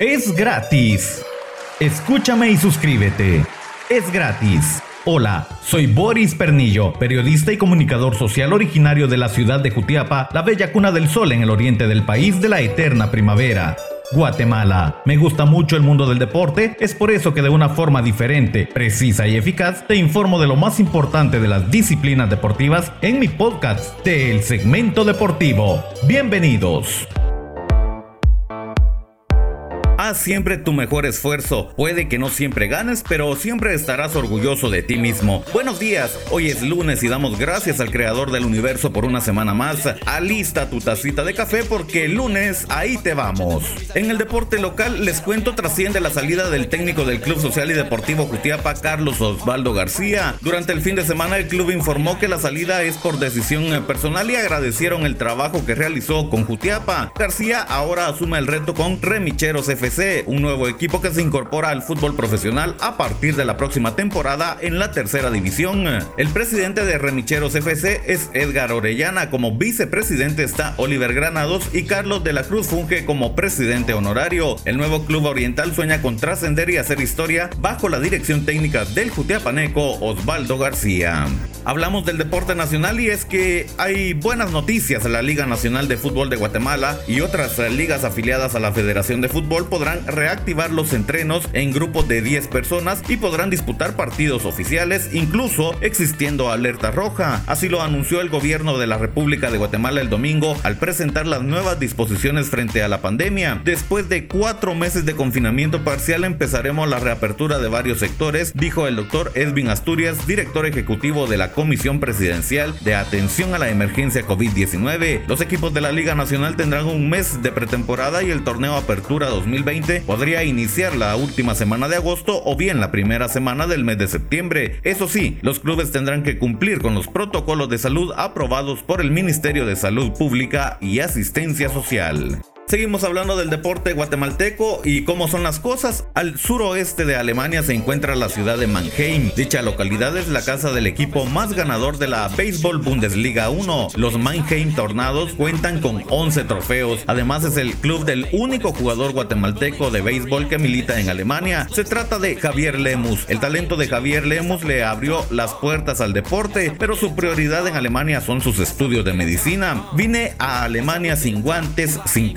Es gratis. Escúchame y suscríbete. Es gratis. Hola, soy Boris Pernillo, periodista y comunicador social originario de la ciudad de Jutiapa, la bella cuna del sol en el oriente del país de la eterna primavera. Guatemala. Me gusta mucho el mundo del deporte, es por eso que de una forma diferente, precisa y eficaz te informo de lo más importante de las disciplinas deportivas en mi podcast del segmento deportivo. Bienvenidos. Haz siempre tu mejor esfuerzo. Puede que no siempre ganes, pero siempre estarás orgulloso de ti mismo. Buenos días, hoy es lunes y damos gracias al creador del universo por una semana más. Alista tu tacita de café porque el lunes ahí te vamos. En el deporte local les cuento trasciende la salida del técnico del Club Social y Deportivo Jutiapa, Carlos Osvaldo García. Durante el fin de semana el club informó que la salida es por decisión personal y agradecieron el trabajo que realizó con Jutiapa. García ahora asume el reto con Remicheros FC un nuevo equipo que se incorpora al fútbol profesional a partir de la próxima temporada en la tercera división. El presidente de Remicheros FC es Edgar Orellana, como vicepresidente está Oliver Granados y Carlos de la Cruz funge como presidente honorario. El nuevo club oriental sueña con trascender y hacer historia bajo la dirección técnica del Jutiapaneco Osvaldo García. Hablamos del deporte nacional y es que hay buenas noticias. La Liga Nacional de Fútbol de Guatemala y otras ligas afiliadas a la Federación de Fútbol podrán reactivar los entrenos en grupos de 10 personas y podrán disputar partidos oficiales, incluso existiendo alerta roja. Así lo anunció el gobierno de la República de Guatemala el domingo al presentar las nuevas disposiciones frente a la pandemia. Después de cuatro meses de confinamiento parcial empezaremos la reapertura de varios sectores, dijo el doctor Edwin Asturias, director ejecutivo de la Comisión Presidencial de Atención a la Emergencia COVID-19. Los equipos de la Liga Nacional tendrán un mes de pretemporada y el torneo Apertura 2020 podría iniciar la última semana de agosto o bien la primera semana del mes de septiembre. Eso sí, los clubes tendrán que cumplir con los protocolos de salud aprobados por el Ministerio de Salud Pública y Asistencia Social. Seguimos hablando del deporte guatemalteco y cómo son las cosas. Al suroeste de Alemania se encuentra la ciudad de Mannheim. Dicha localidad es la casa del equipo más ganador de la Baseball Bundesliga 1. Los Mannheim Tornados cuentan con 11 trofeos. Además es el club del único jugador guatemalteco de béisbol que milita en Alemania. Se trata de Javier Lemus. El talento de Javier Lemus le abrió las puertas al deporte, pero su prioridad en Alemania son sus estudios de medicina. Vine a Alemania sin guantes, sin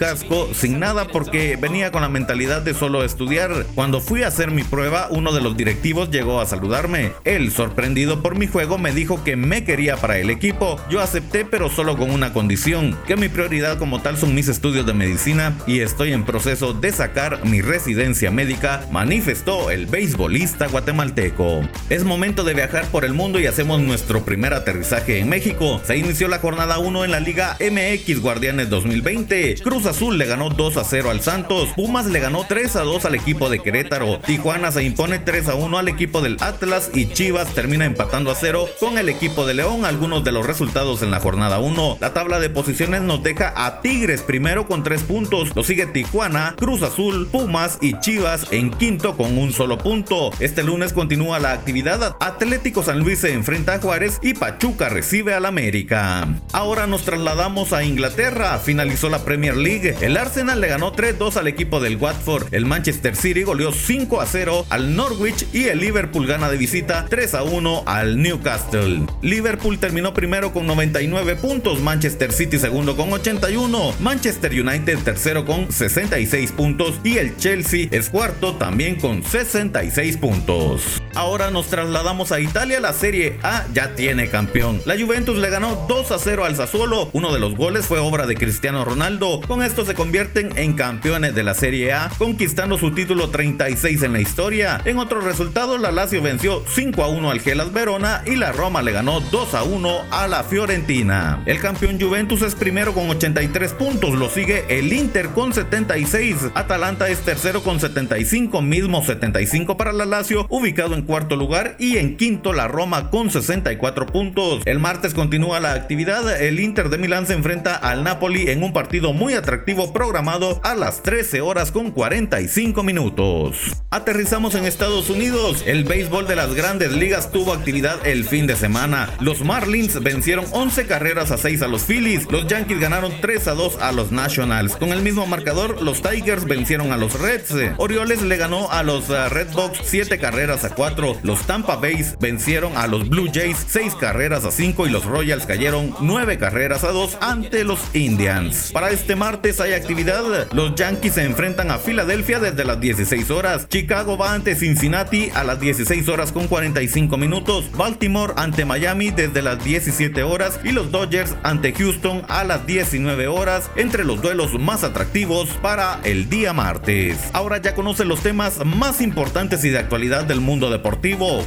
sin nada porque venía con la mentalidad de solo estudiar. Cuando fui a hacer mi prueba, uno de los directivos llegó a saludarme. Él, sorprendido por mi juego, me dijo que me quería para el equipo. Yo acepté, pero solo con una condición, que mi prioridad como tal son mis estudios de medicina y estoy en proceso de sacar mi residencia médica, manifestó el beisbolista guatemalteco. Es momento de viajar por el mundo y hacemos nuestro primer aterrizaje en México. Se inició la jornada 1 en la Liga MX Guardianes 2020. Cruz Azul le ganó 2 a 0 al Santos. Pumas le ganó 3 a 2 al equipo de Querétaro. Tijuana se impone 3 a 1 al equipo del Atlas y Chivas termina empatando a 0 con el equipo de León. Algunos de los resultados en la jornada 1. La tabla de posiciones nos deja a Tigres primero con 3 puntos. Lo sigue Tijuana, Cruz Azul, Pumas y Chivas en quinto con un solo punto. Este lunes continúa la actividad. Atlético San Luis se enfrenta a Juárez y Pachuca recibe al América. Ahora nos trasladamos a Inglaterra. Finalizó la Premier League. El Arsenal le ganó 3-2 al equipo del Watford. El Manchester City goleó 5-0 al Norwich y el Liverpool gana de visita 3-1 al Newcastle. Liverpool terminó primero con 99 puntos, Manchester City segundo con 81, Manchester United tercero con 66 puntos y el Chelsea es cuarto también con 66 puntos. Ahora nos trasladamos a Italia, la Serie A ya tiene campeón. La Juventus le ganó 2 0 al Sassuolo, uno de los goles fue obra de Cristiano Ronaldo. Con esto se convierten en campeones de la Serie A, conquistando su título 36 en la historia. En otros resultados, la Lazio venció 5 a 1 al Gelas Verona y la Roma le ganó 2 a 1 a la Fiorentina. El campeón Juventus es primero con 83 puntos, lo sigue el Inter con 76, Atalanta es tercero con 75, mismo 75 para la Lazio, ubicado en cuarto lugar y en quinto la Roma con 64 puntos. El martes continúa la actividad, el Inter de Milán se enfrenta al Napoli en un partido muy atractivo programado a las 13 horas con 45 minutos. Aterrizamos en Estados Unidos, el béisbol de las grandes ligas tuvo actividad el fin de semana. Los Marlins vencieron 11 carreras a 6 a los Phillies, los Yankees ganaron 3 a 2 a los Nationals. Con el mismo marcador, los Tigers vencieron a los Reds. Orioles le ganó a los uh, Red Sox 7 carreras a 4. Los Tampa Bays vencieron a los Blue Jays 6 carreras a 5 y los Royals cayeron 9 carreras a 2 ante los Indians. Para este martes hay actividad. Los Yankees se enfrentan a Filadelfia desde las 16 horas. Chicago va ante Cincinnati a las 16 horas con 45 minutos. Baltimore ante Miami desde las 17 horas y los Dodgers ante Houston a las 19 horas entre los duelos más atractivos para el día martes. Ahora ya conocen los temas más importantes y de actualidad del mundo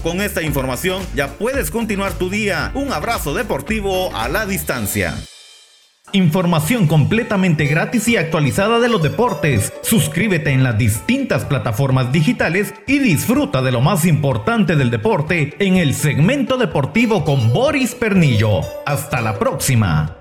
Con esta información ya puedes continuar tu día. Un abrazo deportivo a la distancia. Información completamente gratis y actualizada de los deportes. Suscríbete en las distintas plataformas digitales y disfruta de lo más importante del deporte en el segmento deportivo con Boris Pernillo. Hasta la próxima.